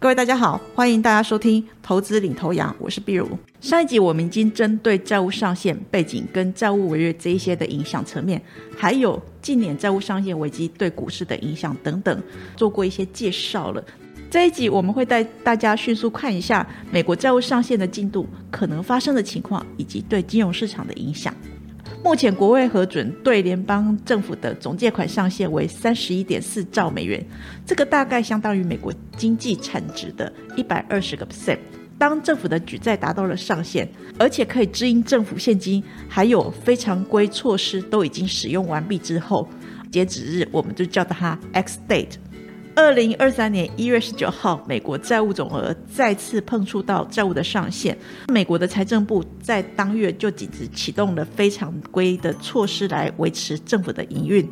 各位大家好，欢迎大家收听投资领头羊，我是碧如。上一集我们已经针对债务上限背景跟债务违约这一些的影响层面，还有近年债务上限危机对股市的影响等等，做过一些介绍了。这一集我们会带大家迅速看一下美国债务上限的进度、可能发生的情况以及对金融市场的影响。目前国会核准对联邦政府的总借款上限为三十一点四兆美元，这个大概相当于美国经济产值的一百二十个 percent。当政府的举债达到了上限，而且可以支应政府现金，还有非常规措施都已经使用完毕之后，截止日我们就叫它 X date。二零二三年一月十九号，美国债务总额再次碰触到债务的上限。美国的财政部在当月就紧急启动了非常规的措施来维持政府的营运，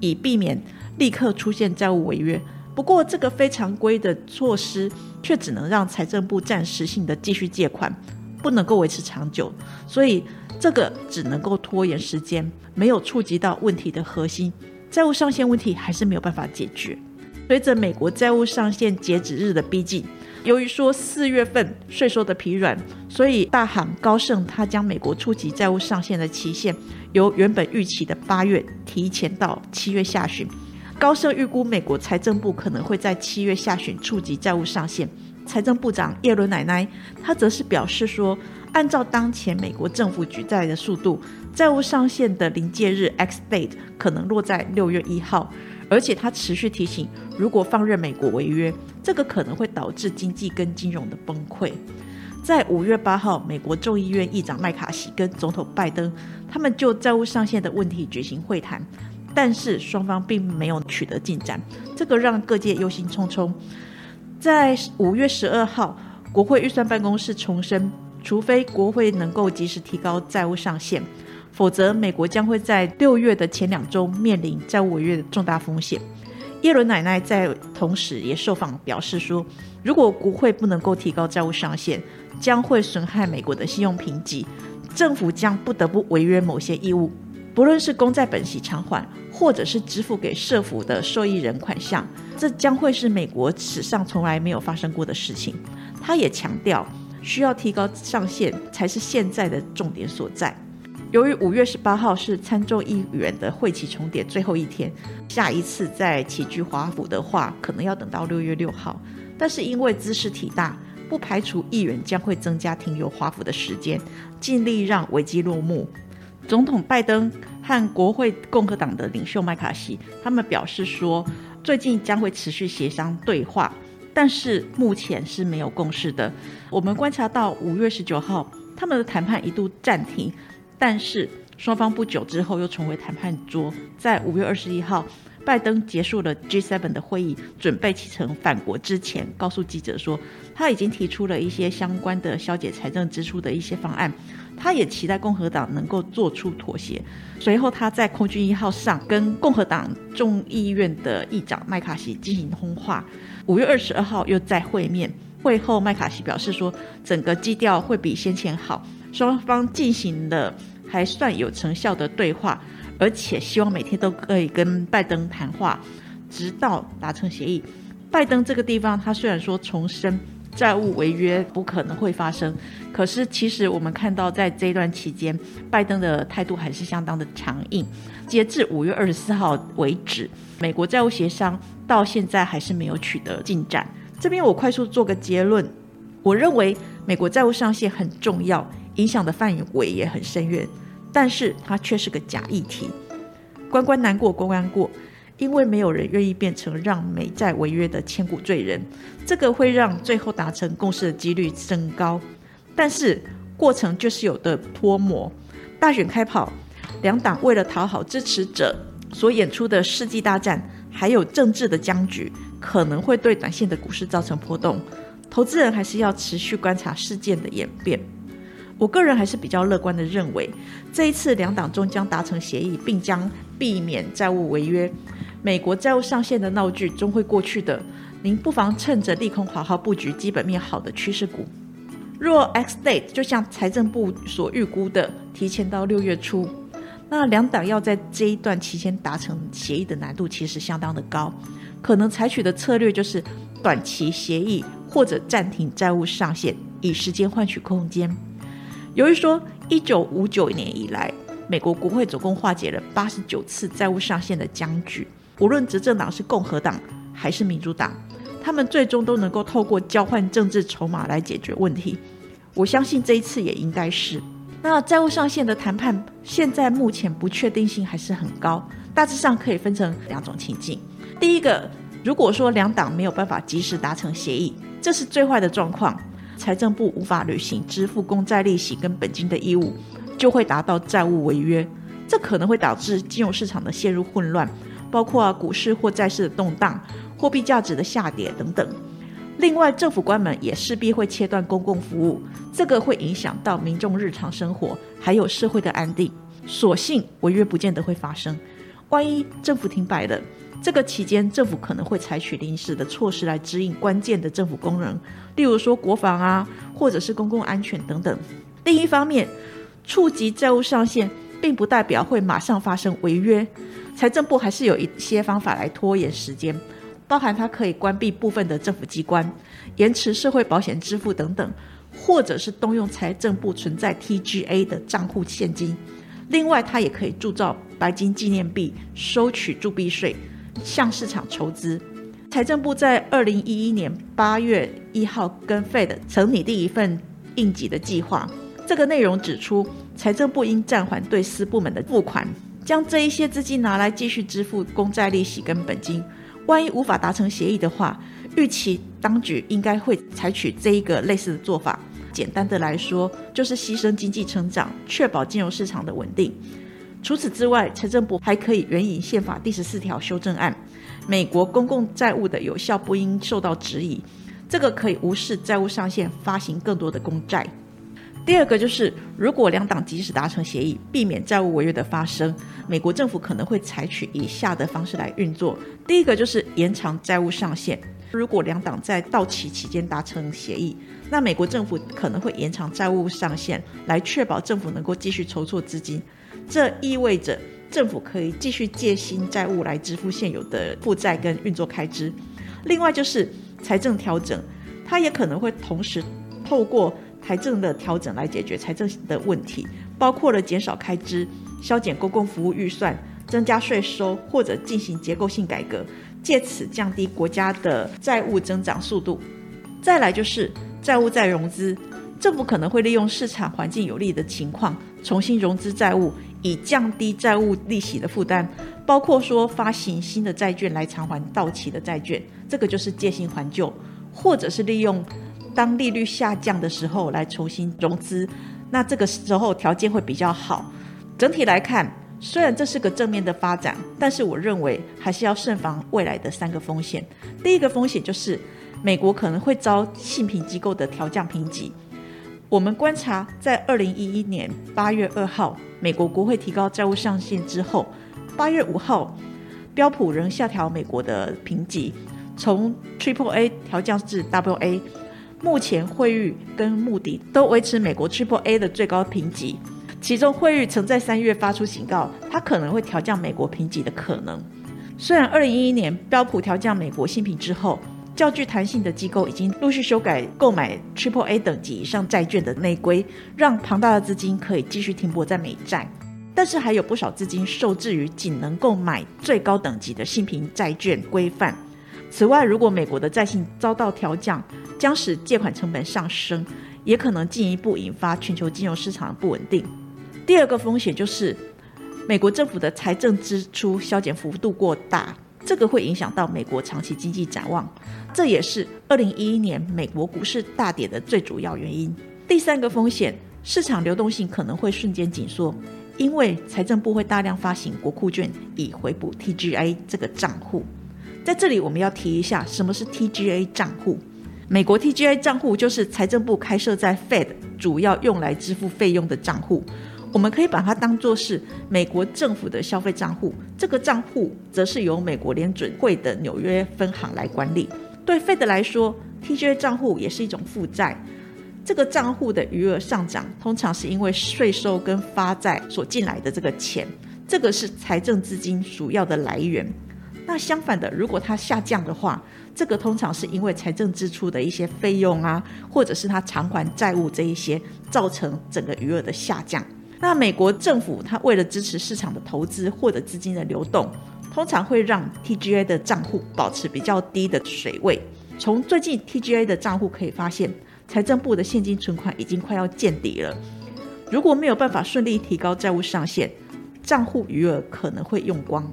以避免立刻出现债务违约。不过，这个非常规的措施却只能让财政部暂时性的继续借款，不能够维持长久，所以这个只能够拖延时间，没有触及到问题的核心。债务上限问题还是没有办法解决。随着美国债务上限截止日的逼近，由于说四月份税收的疲软，所以大行高盛他将美国触及债务上限的期限由原本预期的八月提前到七月下旬。高盛预估美国财政部可能会在七月下旬触及债务上限。财政部长耶伦奶奶她则是表示说，按照当前美国政府举债的速度，债务上限的临界日 X date 可能落在六月一号。而且他持续提醒，如果放任美国违约，这个可能会导致经济跟金融的崩溃。在五月八号，美国众议院议长麦卡锡跟总统拜登，他们就债务上限的问题举行会谈，但是双方并没有取得进展，这个让各界忧心忡忡。在五月十二号，国会预算办公室重申，除非国会能够及时提高债务上限。否则，美国将会在六月的前两周面临债务违约的重大风险。耶伦奶奶在同时也受访表示说，如果国会不能够提高债务上限，将会损害美国的信用评级，政府将不得不违约某些义务，不论是公债本息偿还，或者是支付给社府的受益人款项，这将会是美国史上从来没有发生过的事情。他也强调，需要提高上限才是现在的重点所在。由于五月十八号是参众议员的会期重叠最后一天，下一次再齐聚华府的话，可能要等到六月六号。但是因为姿势体大，不排除议员将会增加停留华府的时间，尽力让危机落幕。总统拜登和国会共和党的领袖麦卡锡，他们表示说，最近将会持续协商对话，但是目前是没有共识的。我们观察到五月十九号，他们的谈判一度暂停。但是双方不久之后又重回谈判桌。在五月二十一号，拜登结束了 G7 的会议，准备启程返国之前，告诉记者说，他已经提出了一些相关的消解财政支出的一些方案。他也期待共和党能够做出妥协。随后，他在空军一号上跟共和党众议院的议长麦卡锡进行通话。五月二十二号又再会面。会后，麦卡锡表示说，整个基调会比先前好。双方进行了还算有成效的对话，而且希望每天都可以跟拜登谈话，直到达成协议。拜登这个地方，他虽然说重申债务违约不可能会发生，可是其实我们看到在这一段期间，拜登的态度还是相当的强硬。截至五月二十四号为止，美国债务协商到现在还是没有取得进展。这边我快速做个结论，我认为美国债务上限很重要。影响的范围也很深远，但是它却是个假议题。关关难过关关过，因为没有人愿意变成让美债违约的千古罪人，这个会让最后达成共识的几率增高。但是过程就是有的脱模。大选开跑，两党为了讨好支持者所演出的世纪大战，还有政治的僵局，可能会对短线的股市造成波动。投资人还是要持续观察事件的演变。我个人还是比较乐观的，认为这一次两党终将达成协议，并将避免债务违约，美国债务上限的闹剧终会过去的。您不妨趁着利空好好布局基本面好的趋势股。若 X date 就像财政部所预估的，提前到六月初，那两党要在这一段期间达成协议的难度其实相当的高，可能采取的策略就是短期协议或者暂停债务上限，以时间换取空间。由于说，一九五九年以来，美国国会总共化解了八十九次债务上限的僵局，无论执政党是共和党还是民主党，他们最终都能够透过交换政治筹码来解决问题。我相信这一次也应该是。那债务上限的谈判，现在目前不确定性还是很高，大致上可以分成两种情境。第一个，如果说两党没有办法及时达成协议，这是最坏的状况。财政部无法履行支付公债利息跟本金的义务，就会达到债务违约。这可能会导致金融市场的陷入混乱，包括股市或债市的动荡、货币价值的下跌等等。另外，政府官们也势必会切断公共服务，这个会影响到民众日常生活，还有社会的安定。所幸违约不见得会发生，万一政府停摆了。这个期间，政府可能会采取临时的措施来指引关键的政府功能，例如说国防啊，或者是公共安全等等。另一方面，触及债务上限，并不代表会马上发生违约。财政部还是有一些方法来拖延时间，包含它可以关闭部分的政府机关，延迟社会保险支付等等，或者是动用财政部存在 TGA 的账户现金。另外，它也可以铸造白金纪念币，收取铸币税。向市场筹资，财政部在二零一一年八月一号跟 Fed 曾拟定一份应急的计划。这个内容指出，财政部应暂缓对私部门的付款，将这一些资金拿来继续支付公债利息跟本金。万一无法达成协议的话，预期当局应该会采取这一个类似的做法。简单的来说，就是牺牲经济成长，确保金融市场的稳定。除此之外，财政部还可以援引宪法第十四条修正案，美国公共债务的有效不应受到质疑，这个可以无视债务上限，发行更多的公债。第二个就是，如果两党及时达成协议，避免债务违约的发生，美国政府可能会采取以下的方式来运作。第一个就是延长债务上限，如果两党在到期期间达成协议，那美国政府可能会延长债务上限，来确保政府能够继续筹措资金。这意味着政府可以继续借新债务来支付现有的负债跟运作开支。另外就是财政调整，它也可能会同时透过财政的调整来解决财政的问题，包括了减少开支、削减公共服务预算、增加税收或者进行结构性改革，借此降低国家的债务增长速度。再来就是债务再融资，政府可能会利用市场环境有利的情况，重新融资债务。以降低债务利息的负担，包括说发行新的债券来偿还到期的债券，这个就是借新还旧，或者是利用当利率下降的时候来重新融资，那这个时候条件会比较好。整体来看，虽然这是个正面的发展，但是我认为还是要慎防未来的三个风险。第一个风险就是美国可能会遭信评机构的调降评级。我们观察，在二零一一年八月二号，美国国会提高债务上限之后，八月五号，标普仍下调美国的评级，从 Triple A 调降至 Double A。目前惠誉跟穆迪都维持美国 Triple A 的最高评级，其中惠誉曾在三月发出警告，它可能会调降美国评级的可能。虽然二零一一年标普调降美国新评之后，较具弹性的机构已经陆续修改购买 Triple A 等级以上债券的内规，让庞大的资金可以继续停泊在美债。但是还有不少资金受制于仅能购买最高等级的信评债券规范。此外，如果美国的债信遭到调降，将使借款成本上升，也可能进一步引发全球金融市场的不稳定。第二个风险就是，美国政府的财政支出削减幅度过大。这个会影响到美国长期经济展望，这也是二零一一年美国股市大跌的最主要原因。第三个风险，市场流动性可能会瞬间紧缩，因为财政部会大量发行国库券以回补 TGA 这个账户。在这里，我们要提一下什么是 TGA 账户。美国 TGA 账户就是财政部开设在 Fed 主要用来支付费用的账户。我们可以把它当作是美国政府的消费账户，这个账户则是由美国联准会的纽约分行来管理。对 Fed 来说，TGA 账户也是一种负债。这个账户的余额上涨，通常是因为税收跟发债所进来的这个钱，这个是财政资金主要的来源。那相反的，如果它下降的话，这个通常是因为财政支出的一些费用啊，或者是它偿还债务这一些，造成整个余额的下降。那美国政府它为了支持市场的投资或者资金的流动，通常会让 TGA 的账户保持比较低的水位。从最近 TGA 的账户可以发现，财政部的现金存款已经快要见底了。如果没有办法顺利提高债务上限，账户余额可能会用光。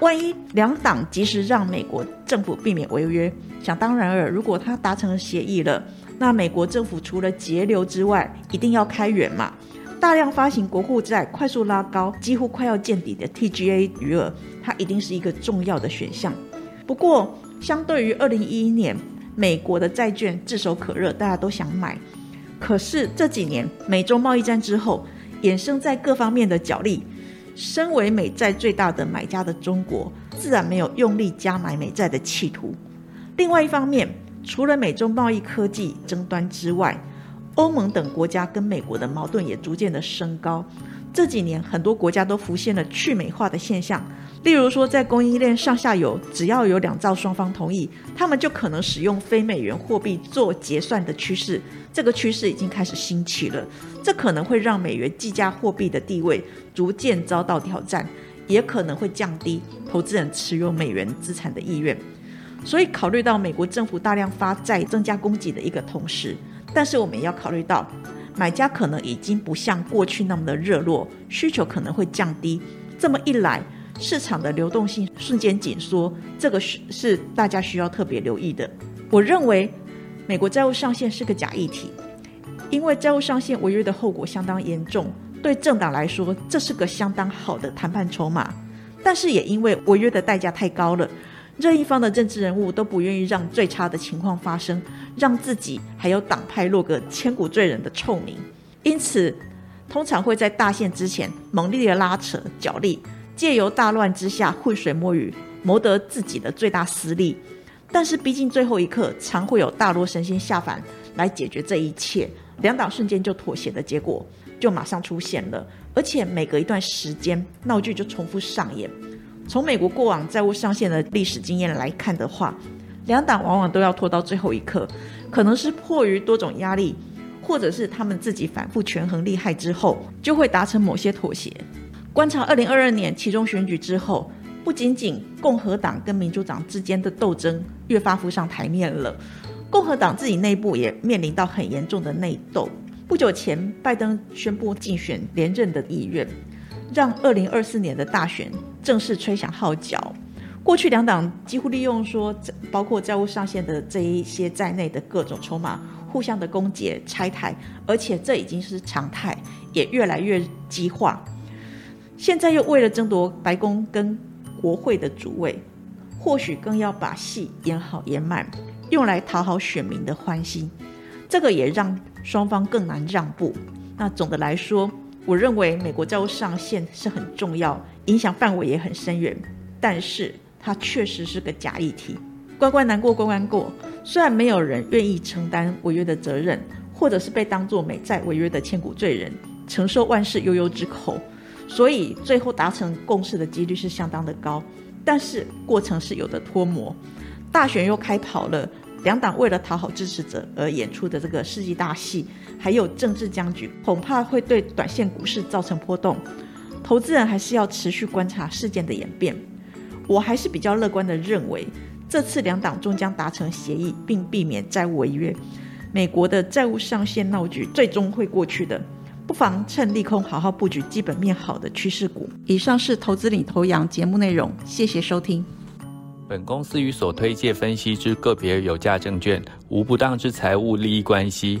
万一两党及时让美国政府避免违约，想当然尔，如果他达成了协议了，那美国政府除了节流之外，一定要开源嘛。大量发行国库债，快速拉高几乎快要见底的 TGA 余额，它一定是一个重要的选项。不过，相对于二零一一年，美国的债券炙手可热，大家都想买。可是这几年美中贸易战之后，衍生在各方面的角力。身为美债最大的买家的中国，自然没有用力加买美债的企图。另外一方面，除了美中贸易科技争端之外，欧盟等国家跟美国的矛盾也逐渐的升高。这几年，很多国家都浮现了去美化的现象。例如说，在供应链上下游，只要有两造双方同意，他们就可能使用非美元货币做结算的趋势。这个趋势已经开始兴起了，这可能会让美元计价货币的地位逐渐遭到挑战，也可能会降低投资人持有美元资产的意愿。所以，考虑到美国政府大量发债增加供给的一个同时，但是我们也要考虑到，买家可能已经不像过去那么的热络，需求可能会降低。这么一来，市场的流动性瞬间紧缩，这个是是大家需要特别留意的。我认为。美国债务上限是个假议题，因为债务上限违约的后果相当严重，对政党来说这是个相当好的谈判筹码。但是也因为违约的代价太高了，任一方的政治人物都不愿意让最差的情况发生，让自己还有党派落个千古罪人的臭名。因此，通常会在大限之前猛烈的拉扯角力，借由大乱之下浑水摸鱼，谋得自己的最大私利。但是，毕竟最后一刻常会有大罗神仙下凡来解决这一切，两党瞬间就妥协的结果就马上出现了，而且每隔一段时间闹剧就重复上演。从美国过往债务上限的历史经验来看的话，两党往往都要拖到最后一刻，可能是迫于多种压力，或者是他们自己反复权衡利害之后，就会达成某些妥协。观察二零二二年其中选举之后。不仅仅共和党跟民主党之间的斗争越发浮上台面了，共和党自己内部也面临到很严重的内斗。不久前，拜登宣布竞选连任的意愿，让二零二四年的大选正式吹响号角。过去两党几乎利用说，包括债务上限的这一些在内的各种筹码，互相的攻讦拆台，而且这已经是常态，也越来越激化。现在又为了争夺白宫跟国会的主位，或许更要把戏演好演满，用来讨好选民的欢心。这个也让双方更难让步。那总的来说，我认为美国债务上限是很重要，影响范围也很深远。但是它确实是个假议题，关关难过关关过。虽然没有人愿意承担违约的责任，或者是被当作美债违约的千古罪人，承受万事悠悠之口。所以最后达成共识的几率是相当的高，但是过程是有的脱模。大选又开跑了，两党为了讨好支持者而演出的这个世纪大戏，还有政治僵局，恐怕会对短线股市造成波动。投资人还是要持续观察事件的演变。我还是比较乐观的认为，这次两党终将达成协议，并避免债务违约，美国的债务上限闹剧最终会过去的。不妨趁利空好好布局基本面好的趋势股。以上是投资领头羊节目内容，谢谢收听。本公司与所推介分析之个别有价证券无不当之财务利益关系。